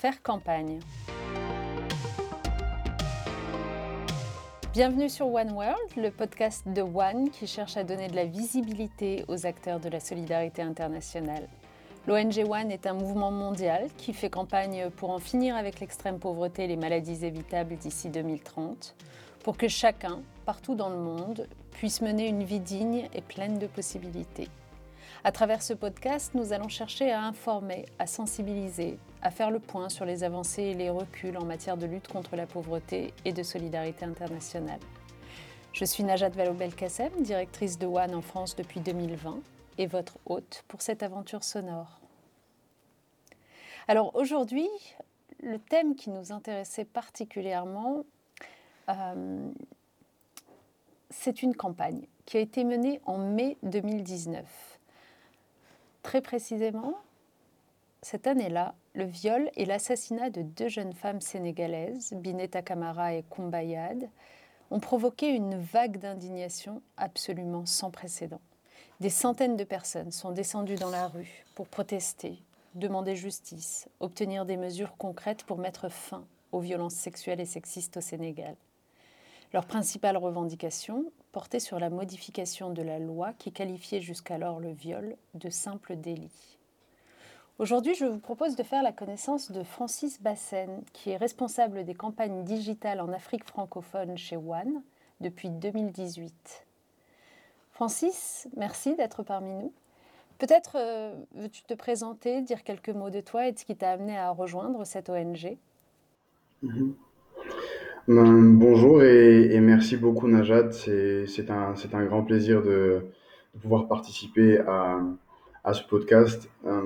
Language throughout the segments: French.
Faire campagne. Bienvenue sur One World, le podcast de One qui cherche à donner de la visibilité aux acteurs de la solidarité internationale. L'ONG One est un mouvement mondial qui fait campagne pour en finir avec l'extrême pauvreté et les maladies évitables d'ici 2030, pour que chacun, partout dans le monde, puisse mener une vie digne et pleine de possibilités. À travers ce podcast, nous allons chercher à informer, à sensibiliser, à faire le point sur les avancées et les reculs en matière de lutte contre la pauvreté et de solidarité internationale. Je suis Najat Vallaud-Belkacem, directrice de One en France depuis 2020 et votre hôte pour cette aventure sonore. Alors aujourd'hui, le thème qui nous intéressait particulièrement, euh, c'est une campagne qui a été menée en mai 2019 Très précisément, cette année-là, le viol et l'assassinat de deux jeunes femmes sénégalaises, Bineta Kamara et Kumbayad, ont provoqué une vague d'indignation absolument sans précédent. Des centaines de personnes sont descendues dans la rue pour protester, demander justice, obtenir des mesures concrètes pour mettre fin aux violences sexuelles et sexistes au Sénégal. Leur principale revendication portait sur la modification de la loi qui qualifiait jusqu'alors le viol de simple délit. Aujourd'hui, je vous propose de faire la connaissance de Francis Bassen, qui est responsable des campagnes digitales en Afrique francophone chez One depuis 2018. Francis, merci d'être parmi nous. Peut-être euh, veux-tu te présenter, dire quelques mots de toi et de ce qui t'a amené à rejoindre cette ONG mhm. Ben, bonjour et, merci beaucoup Najat. C'est un, grand plaisir de, pouvoir participer à, ce podcast, euh,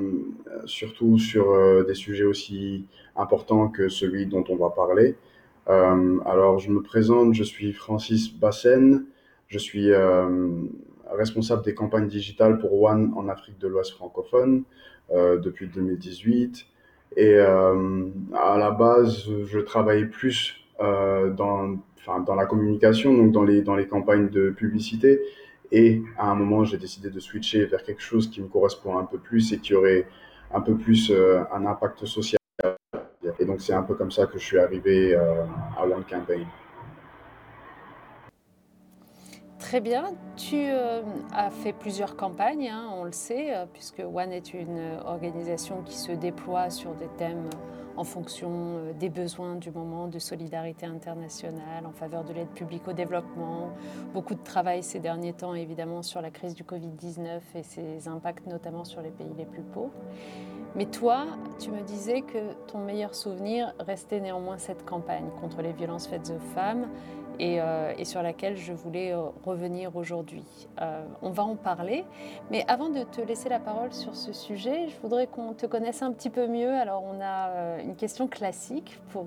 surtout sur euh, des sujets aussi importants que celui dont on va parler. Euh, alors je me présente, je suis Francis Bassen, je suis responsable des campagnes digitales pour One en Afrique de l'Ouest francophone depuis 2018. Et à la base, je travaillais plus dans, dans la communication, donc dans les, dans les campagnes de publicité. Et à un moment, j'ai décidé de switcher vers quelque chose qui me correspond un peu plus et qui aurait un peu plus euh, un impact social. Et donc, c'est un peu comme ça que je suis arrivé euh, à One Campaign. Très bien. Tu as fait plusieurs campagnes, hein, on le sait, puisque One est une organisation qui se déploie sur des thèmes en fonction euh, des besoins du moment de solidarité internationale en faveur de l'aide publique au développement. Beaucoup de travail ces derniers temps évidemment sur la crise du Covid-19 et ses impacts notamment sur les pays les plus pauvres. Mais toi, tu me disais que ton meilleur souvenir restait néanmoins cette campagne contre les violences faites aux femmes euh, et, sur laquelle je voulais euh, revenir aujourd'hui. Euh, on va en parler, mais avant de te laisser la parole sur ce sujet, je voudrais qu'on te connaisse un petit peu mieux. Alors on a une question classique pour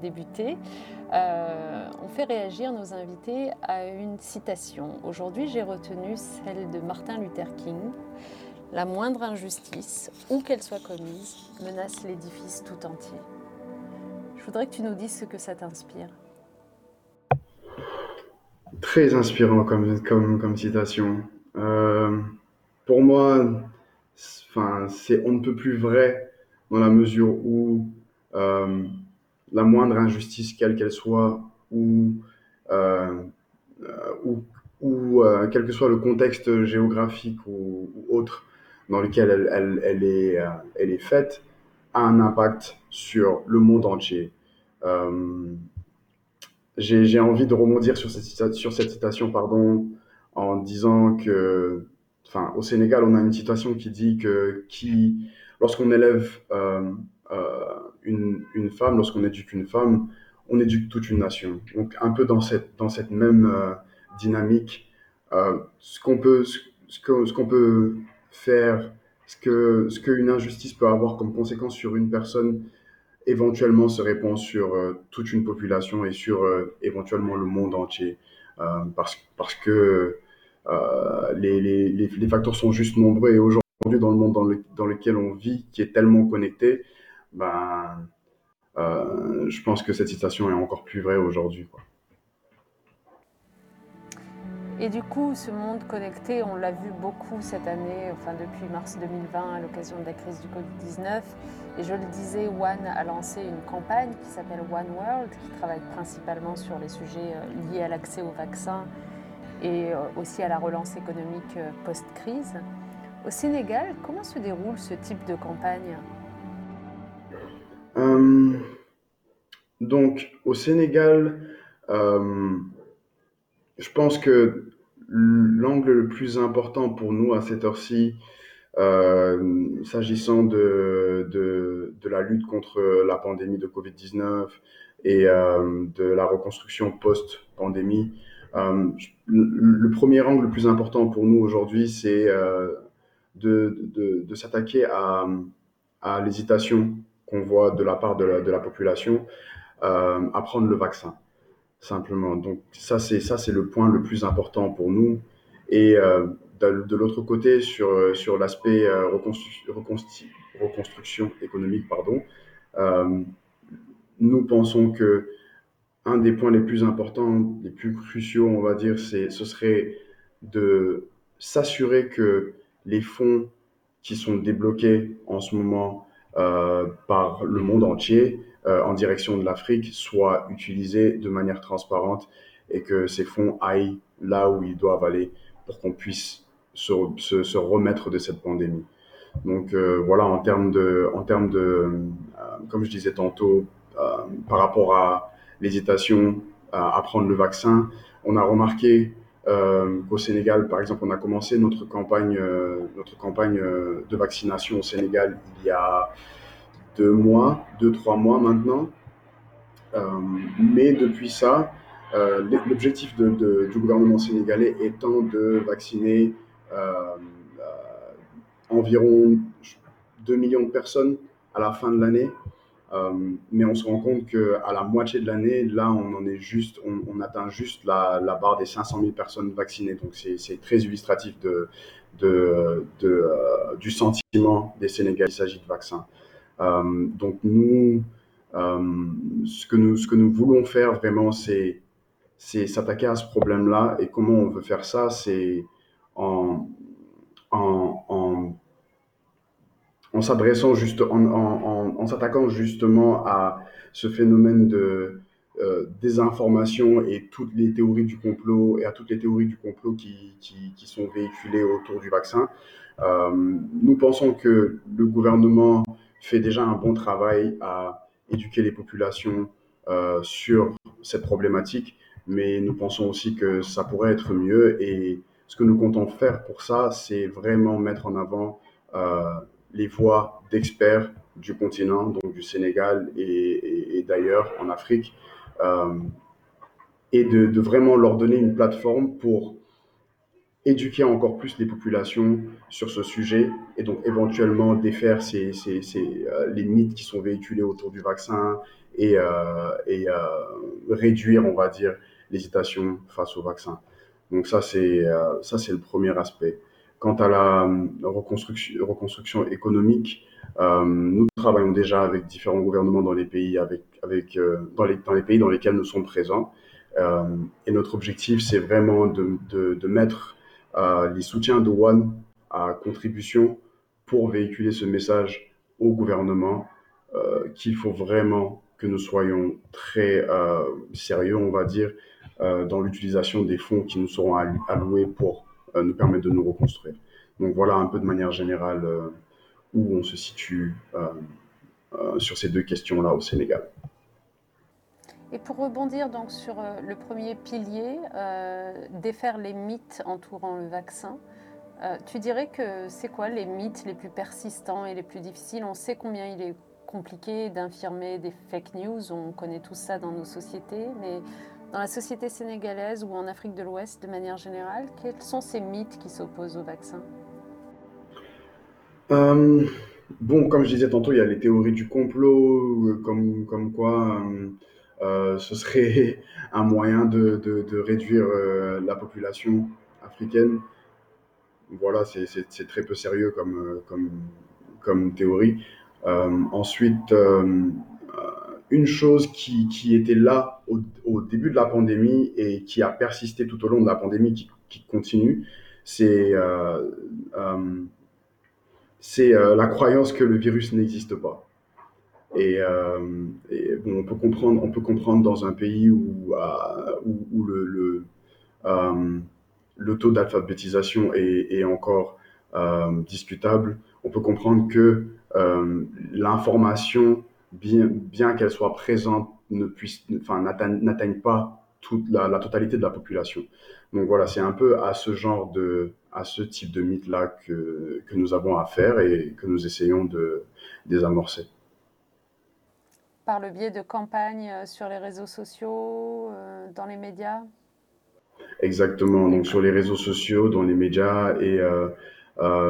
débuter. on fait réagir nos invités à une citation. Aujourd'hui, j'ai retenu celle de Martin Luther King. La moindre injustice, où qu'elle soit commise, menace l'édifice tout entier. Je voudrais que tu nous dises ce que ça t'inspire. Très inspirant comme, comme, citation. Euh, pour moi, on ne peut plus vrai dans la mesure où euh, la moindre injustice, quelle qu'elle soit, ou, euh, ou, ou quel que soit le contexte géographique ou, autre dans lequel elle, elle, elle est, elle est faite, a un impact sur le monde entier j'ai envie de rebondir sur cette, sur cette citation pardon, en disant que, enfin, au Sénégal, on a une citation qui dit que qui, lorsqu'on élève euh, euh, une, une, femme, lorsqu'on éduque une femme, on éduque toute une nation. Donc, un peu dans cette, dans cette même euh, dynamique, ce qu'on peut, ce, ce qu'on peut faire, ce que, ce qu'une injustice peut avoir comme conséquence sur une personne éventuellement se répand sur euh, toute une population et sur euh, éventuellement le monde entier. Euh, parce, parce que les, les, facteurs sont juste nombreux et aujourd'hui, dans le monde dans, dans, lequel on vit, qui est tellement connecté, ben, je pense que cette citation est encore plus vraie aujourd'hui. Et du coup, ce monde connecté, on l'a vu beaucoup cette année, enfin depuis mars 2020 à l'occasion de la crise du Covid-19. Et je le disais, One a lancé une campagne qui s'appelle One World, qui travaille principalement sur les sujets euh, liés à l'accès aux vaccins et euh, aussi à la relance économique euh, post-crise. Au Sénégal, comment se déroule ce type de campagne? Donc, au Sénégal, je pense que l'angle le plus important pour nous à cette heure-ci, euh, s'agissant de, de, la lutte contre la pandémie de Covid-19 et euh, de la reconstruction post-pandémie, euh, le, premier angle le plus important pour nous aujourd'hui, c'est de, de, s'attaquer à, à l'hésitation qu'on voit de la part de la, population à prendre le vaccin simplement. Donc ça, c'est ça, c'est le point le plus important pour nous. Et euh, de, l'autre côté, sur, sur l'aspect euh, reconstru reconstruction économique, pardon, euh, nous pensons que un des points les plus importants, les plus cruciaux, on va dire, c'est ce serait de s'assurer que les fonds qui sont débloqués en ce moment par le monde entier en direction de l'Afrique soient utilisés de manière transparente et que ces fonds aillent là où ils doivent aller pour qu'on puisse se, se, remettre de cette pandémie. Donc euh, voilà, en termes de, en termes de euh, comme je disais tantôt, euh, par rapport à l'hésitation à, prendre le vaccin, on a remarqué euh, qu'au Sénégal, par exemple, on a commencé notre campagne, notre campagne de vaccination au Sénégal il y a deux mois, deux, trois mois maintenant. Euh, mais depuis ça, euh, l'objectif du gouvernement sénégalais étant de vacciner euh, environ 2 millions de personnes à la fin de l'année. Mais on se rend compte qu'à la moitié de l'année, là, on en est juste, on, atteint juste la, barre des 500 000 personnes vaccinées. Donc, c'est très illustratif de, de, du sentiment des Sénégalais. Il s'agit de vaccins. Euh, donc nous, euh, ce, que nous, ce que nous voulons faire vraiment, c'est s'attaquer à ce problème-là. Et comment on veut faire ça C'est en, en, juste, en, s'attaquant justement à ce phénomène de euh, désinformation et toutes les théories du complot et à toutes les théories du complot qui, sont véhiculées autour du vaccin. Nous pensons que le gouvernement fait déjà un bon travail à éduquer les populations euh, sur cette problématique, mais nous pensons aussi que ça pourrait être mieux et ce que nous comptons faire pour ça, c'est vraiment mettre en avant euh, les voix d'experts du continent, donc du Sénégal et, d'ailleurs en Afrique, euh, et de, vraiment leur donner une plateforme pour éduquer encore plus les populations sur ce sujet et donc éventuellement défaire ces, ces, ces, euh, les mythes qui sont véhiculés autour du vaccin et, euh, et euh, réduire, on va dire, l'hésitation face au vaccin. Donc ça, c'est euh, ça, le premier aspect. Quant à la euh, reconstruction, reconstruction économique, euh, nous travaillons déjà avec différents gouvernements dans les pays, avec, avec, dans, les, dans les pays dans lesquels nous sommes présents. et notre objectif, c'est vraiment de, de, de mettre euh, les soutiens de One à contribution pour véhiculer ce message au gouvernement euh, qu'il faut vraiment que nous soyons très euh, sérieux, on va dire, euh, dans l'utilisation des fonds qui nous seront alloués pour nous permettre de nous reconstruire. Donc voilà un peu de manière générale où on se situe sur ces deux questions-là au Sénégal. Et pour rebondir donc sur euh, le premier pilier, euh, défaire les mythes entourant le vaccin, euh, tu dirais que c'est quoi les mythes les plus persistants et les plus difficiles? On sait combien il est compliqué d'infirmer des fake news, on connaît tout ça dans nos sociétés, mais dans la société sénégalaise ou en Afrique de l'Ouest de manière générale, quels sont ces mythes qui s'opposent au vaccin? Bon, comme je disais tantôt, il y a les théories du complot, comme, comme quoi... Euh, euh, ce serait un moyen de, de, de réduire euh, la population africaine. Voilà, c'est très peu sérieux comme, euh, comme, comme théorie. ensuite, une chose qui, qui était là au, au, début de la pandémie et qui a persisté tout au long de la pandémie, qui, qui continue, c'est c'est la croyance que le virus n'existe pas. Et, bon, on peut comprendre, on peut comprendre dans un pays où, où, le, le, taux d'alphabétisation est, encore discutable. On peut comprendre que l'information, bien, qu'elle soit présente, ne puisse, enfin, n'atteigne pas toute la, totalité de la population. Donc voilà, c'est un peu à ce genre de, à ce type de mythe-là que, que nous avons affaire et que nous essayons de désamorcer. Par le biais de campagnes euh, sur les réseaux sociaux, euh, dans les médias? Exactement, donc sur les réseaux sociaux, dans les médias et euh,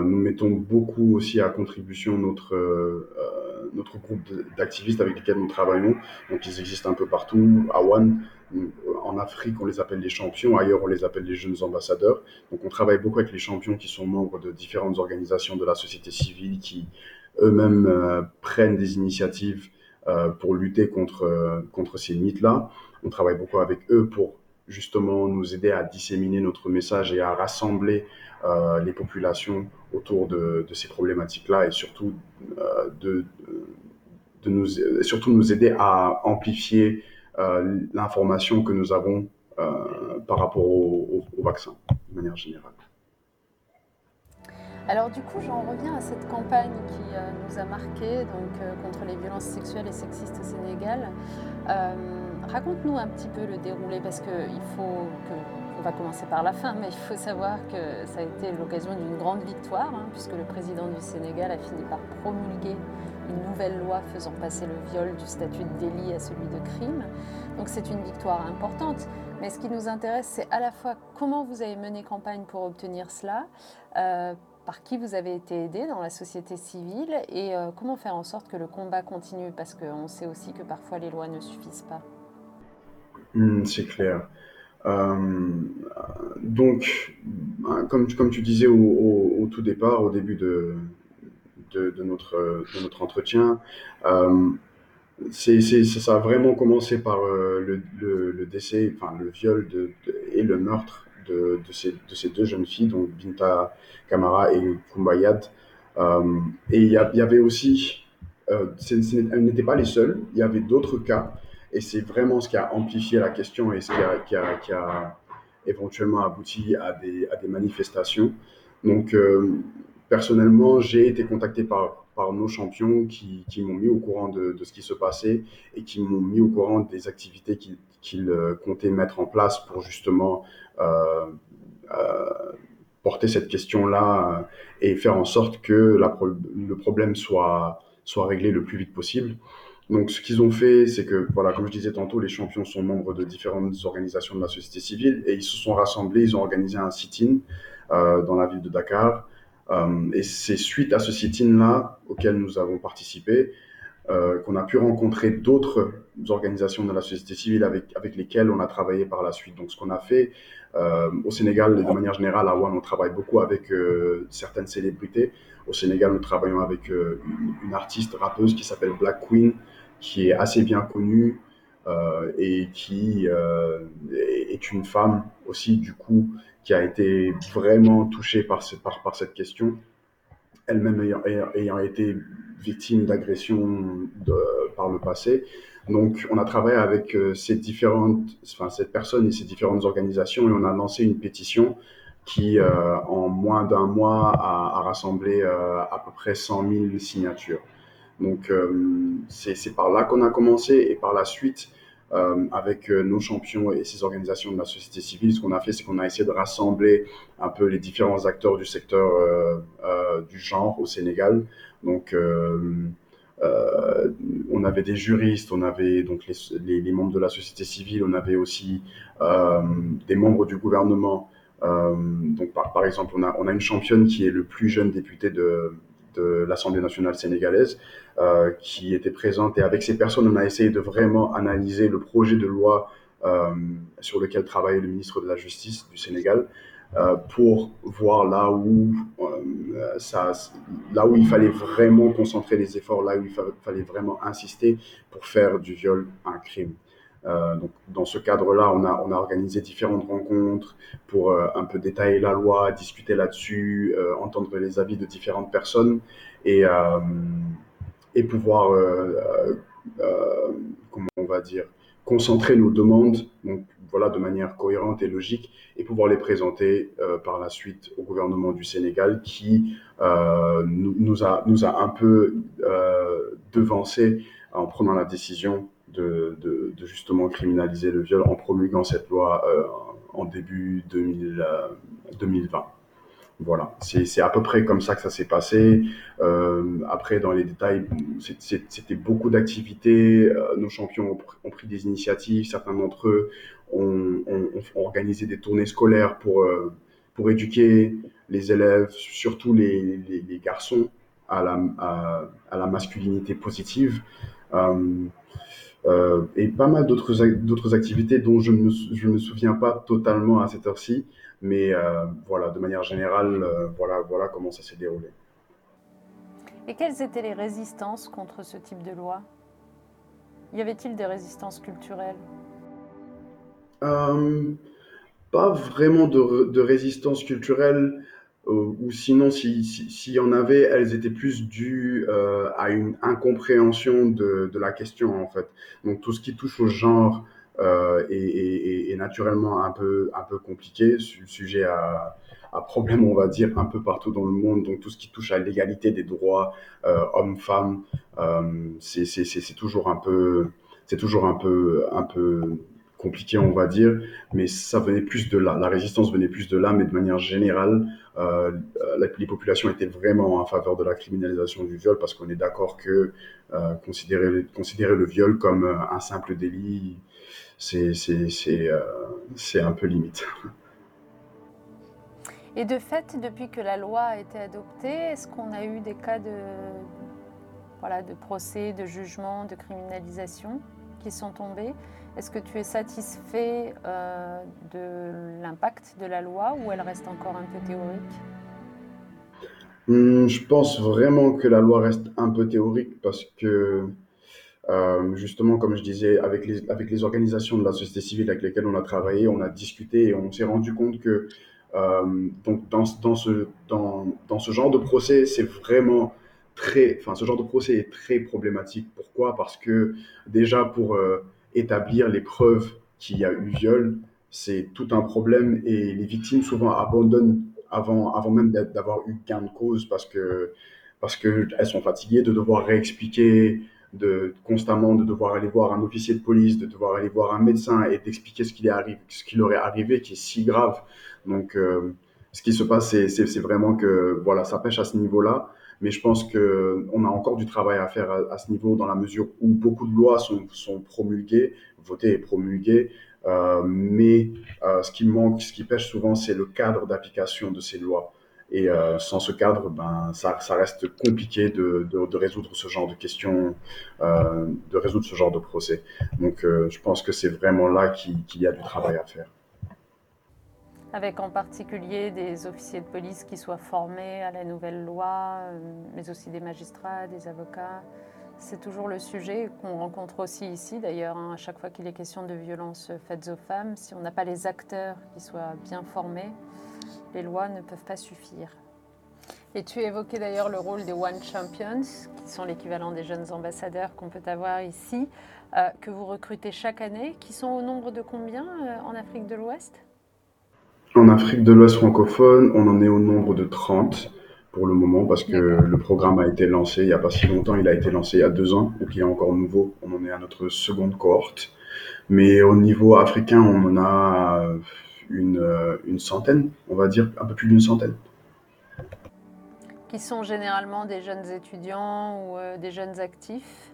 nous mettons beaucoup aussi à contribution notre, notre groupe d'activistes avec lesquels nous travaillons. Donc ils existent un peu partout. À One, en Afrique, on les appelle les champions, ailleurs, on les appelle les jeunes ambassadeurs. Donc, on travaille beaucoup avec les champions qui sont membres de différentes organisations de la société civile qui eux-mêmes prennent des initiatives pour lutter contre, euh, contre ces mythes-là. On travaille beaucoup avec eux pour justement nous aider à disséminer notre message et à rassembler les populations autour de, ces problématiques-là et surtout, de, de nous, surtout nous aider à amplifier euh, l'information que nous avons euh, par rapport au, vaccin, de manière générale. Alors du coup, j'en reviens à cette campagne qui euh, nous a marqué donc, contre les violences sexuelles et sexistes au Sénégal. Raconte-nous un petit peu le déroulé parce qu'il faut que on va commencer par la fin, mais il faut savoir que ça a été l'occasion d'une grande victoire, hein, puisque le président du Sénégal a fini par promulguer une nouvelle loi faisant passer le viol du statut de délit à celui de crime. Donc c'est une victoire importante. Mais ce qui nous intéresse, c'est à la fois comment vous avez mené campagne pour obtenir cela, euh, par qui vous avez été aidé dans la société civile et euh, comment faire en sorte que le combat continue, parce qu'on sait aussi que parfois les lois ne suffisent pas. Hmm, c'est clair. Donc, comme, comme tu disais au, tout départ, au début de, de, notre, notre entretien. Ça a vraiment commencé par euh, le, décès, enfin le viol et le meurtre de, ces, de ces deux jeunes filles, donc Binta Kamara et Kumbayad. Euh, et il y, avait aussi, elles n'étaient pas les seules, il y avait d'autres cas, et c'est vraiment ce qui a amplifié la question et ce qui a, éventuellement abouti à des, à des manifestations. Donc, personnellement, j'ai été contacté par, par nos champions qui, qui m'ont mis au courant de, de, ce qui se passait et qui m'ont mis au courant des activités qu'ils euh, comptaient mettre en place pour justement euh, euh, porter cette question-là et faire en sorte que la, le problème soit, soit réglé le plus vite possible. Donc, ce qu'ils ont fait, c'est que, voilà, comme je disais tantôt, les champions sont membres de différentes organisations de la société civile et ils se sont rassemblés, ils ont organisé un sit-in dans la ville de Dakar et c'est suite à ce sit-in-là auquel nous avons participé euh, qu'on a pu rencontrer d'autres organisations de la société civile avec, avec lesquelles on a travaillé par la suite. Donc ce qu'on a fait euh, au Sénégal, de manière générale, à One, on travaille beaucoup avec certaines célébrités. Au Sénégal, nous travaillons avec une, artiste rappeuse qui s'appelle Black Queen, qui est assez bien connue et qui est une femme aussi, du coup, qui a été vraiment touchée par, cette question, elle-même ayant, ayant, été victime d'agressions par le passé. Donc, on a travaillé avec euh, ces différentes, enfin, cette personne et ces différentes organisations et on a lancé une pétition qui, euh, en moins d'un mois, a, rassemblé euh, à peu près 100 000 signatures. Donc, c'est par là qu'on a commencé et par la suite, euh, avec euh, nos champions et ces organisations de la société civile, ce qu'on a fait, c'est qu'on a essayé de rassembler un peu les différents acteurs du secteur euh, du genre au Sénégal. Donc, on avait des juristes, on avait donc les, membres de la société civile, on avait aussi des membres du gouvernement. donc, par, par, exemple, on a, on a une championne qui est le plus jeune député de, de l'Assemblée nationale sénégalaise euh, qui était présente. Et avec ces personnes, on a essayé de vraiment analyser le projet de loi euh, sur lequel travaillait le ministre de la Justice du Sénégal. Euh, pour voir là où, ça, là où il fallait vraiment concentrer les efforts, là où il fallait vraiment insister pour faire du viol un crime. Euh, donc, dans ce cadre-là, on a, on a organisé différentes rencontres pour euh, un peu détailler la loi, discuter là-dessus, euh, entendre les avis de différentes personnes et, et pouvoir, comment on va dire, concentrer nos demandes donc, voilà, de manière cohérente et logique et pouvoir les présenter par la suite au gouvernement du Sénégal qui nous, nous, a, nous a un peu devancé en prenant la décision de, justement criminaliser le viol en promulguant cette loi euh, en début 2000, 2020. Euh, voilà, c'est à peu près comme ça que ça s'est passé. Euh, après, dans les détails, c'était beaucoup d'activités. nos champions ont, pris des initiatives. Certains d'entre eux ont, organisé des tournées scolaires pour, pour éduquer les élèves, surtout les, garçons, à la, masculinité positive. Et pas mal d'autres d'autres activités dont je ne me, je me souviens pas totalement à cette heure-ci, mais euh, voilà, de manière générale, euh, voilà, voilà comment ça s'est déroulé. Et quelles étaient les résistances contre ce type de loi? Y avait-il des résistances culturelles? Pas vraiment de, de résistance culturelle. Euh, ou sinon, s'il si, y en avait, elles étaient plus dues euh, à une incompréhension de, de, la question, en fait. Donc, tout ce qui touche au genre euh, est, est, naturellement un peu, un peu compliqué, sujet à, à, problème, on va dire, un peu partout dans le monde. Donc, tout ce qui touche à l'égalité des droits euh, hommes-femmes, euh, c'est toujours un peu, c'est toujours un peu, un peu compliqué, on va dire, mais ça venait plus de là. La résistance venait plus de là, mais de manière générale, euh, les populations étaient vraiment en faveur de la criminalisation du viol parce qu'on est d'accord que euh, considérer, considérer le viol comme euh, un simple délit, c'est euh, un peu limite. Et de fait, depuis que la loi a été adoptée, est-ce qu'on a eu des cas de, voilà, de procès, de jugement, de criminalisation? Qui sont tombés. Est-ce que tu es satisfait euh, de l'impact de la loi ou elle reste encore un peu théorique? Hmm, Je pense vraiment que la loi reste un peu théorique parce que, euh, justement, comme je disais, avec les, organisations de la société civile avec lesquelles on a travaillé, on a discuté et on s'est rendu compte que euh, donc dans ce genre de procès, c'est vraiment très, enfin, ce genre de procès est très problématique. Pourquoi? Parce que déjà pour établir les preuves qu'il y a eu viol, c'est tout un problème et les victimes souvent abandonnent avant, avant même d'avoir eu gain de cause parce que parce qu'elles sont fatiguées de devoir réexpliquer, de constamment de devoir aller voir un officier de police, de devoir aller voir un médecin et d'expliquer ce qui, ce qui leur est arrivé qui est si grave. Donc, euh, ce qui se passe, c'est vraiment que voilà, ça pêche à ce niveau-là. Mais je pense qu'on a encore du travail à faire à, ce niveau dans la mesure où beaucoup de lois sont, sont promulguées, votées et promulguées. Euh, mais euh, ce qui manque, ce qui pêche souvent, c'est le cadre d'application de ces lois. Et euh, sans ce cadre, ben, ça, reste compliqué de, de, résoudre ce genre de questions, de résoudre ce genre de procès. Donc, je pense que c'est vraiment là qu'il y a du travail à faire avec en particulier des officiers de police qui soient formés à la nouvelle loi, euh, mais aussi des magistrats, des avocats. C'est toujours le sujet qu'on rencontre aussi ici, d'ailleurs, hein, à chaque fois qu'il est question de violences faites aux femmes. Si on n'a pas les acteurs qui soient bien formés, les lois ne peuvent pas suffire. Et tu évoquais d'ailleurs le rôle des One Champions, qui sont l'équivalent des jeunes ambassadeurs qu'on peut avoir ici, euh, que vous recrutez chaque année, qui sont au nombre de combien euh, en Afrique de l'Ouest? En Afrique de l'Ouest francophone, on en est au nombre de 30 pour le moment parce que le programme a été lancé il n'y a pas si longtemps, il a été lancé il y a deux ans, donc il est encore nouveau. On en est à notre seconde cohorte. Mais au niveau africain, on en a une, une centaine, on va dire un peu plus d'une centaine. Qui sont généralement des jeunes étudiants ou euh, des jeunes actifs,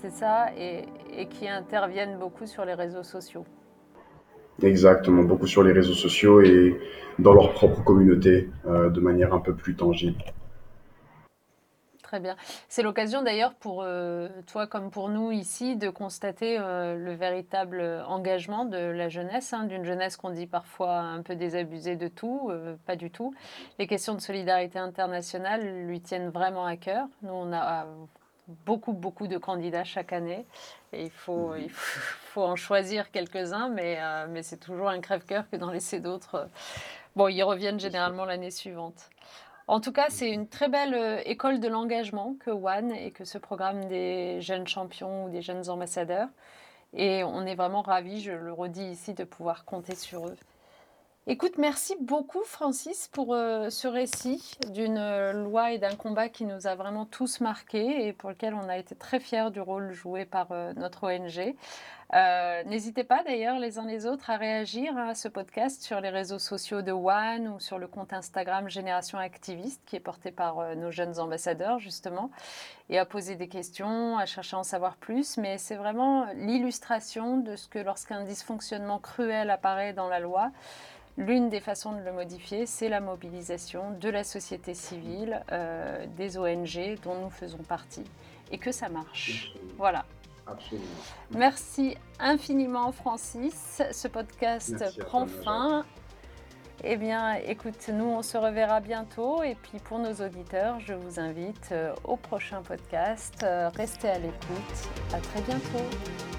c'est ça, et, et qui interviennent beaucoup sur les réseaux sociaux. Exactement, beaucoup sur les réseaux sociaux et dans leur propre communauté euh, de manière un peu plus tangible. Très bien. C'est l'occasion d'ailleurs pour euh, toi comme pour nous ici de constater euh, le véritable engagement de la jeunesse, hein, d'une jeunesse qu'on dit parfois un peu désabusée de tout, pas du tout. Les questions de solidarité internationale lui tiennent vraiment à cœur. Nous, on a beaucoup, beaucoup de candidats chaque année. Et il faut, mhm. il faut, en choisir quelques-uns, mais, euh, mais c'est toujours un crève-cœur que d'en laisser d'autres. Bon, ils reviennent généralement l'année suivante. En tout cas, c'est une très belle euh, école de l'engagement que One et que ce programme des jeunes champions ou des jeunes ambassadeurs. Et on est vraiment ravis, je le redis ici, de pouvoir compter sur eux. Écoute, merci beaucoup Francis pour euh, ce récit d'une euh, loi et d'un combat qui nous a vraiment tous marqués et pour lequel on a été très fiers du rôle joué par euh, notre ONG. N'hésitez pas d'ailleurs les uns les autres à réagir à ce podcast sur les réseaux sociaux de One ou sur le compte Instagram Génération Activiste qui est porté par nos jeunes ambassadeurs justement et à poser des questions, à chercher à en savoir plus. Mais c'est vraiment l'illustration de ce que lorsqu'un dysfonctionnement cruel apparaît dans la loi, L'une des façons de le modifier, c'est la mobilisation de la société civile, euh, des ONG dont nous faisons partie, et que ça marche. Voilà. Absolument. Merci infiniment, Francis. Ce podcast prend fin. Eh bien, écoute, nous, on se reverra bientôt. Et puis, pour nos auditeurs, je vous invite euh, au prochain podcast. Euh, restez à l'écoute. À très bientôt.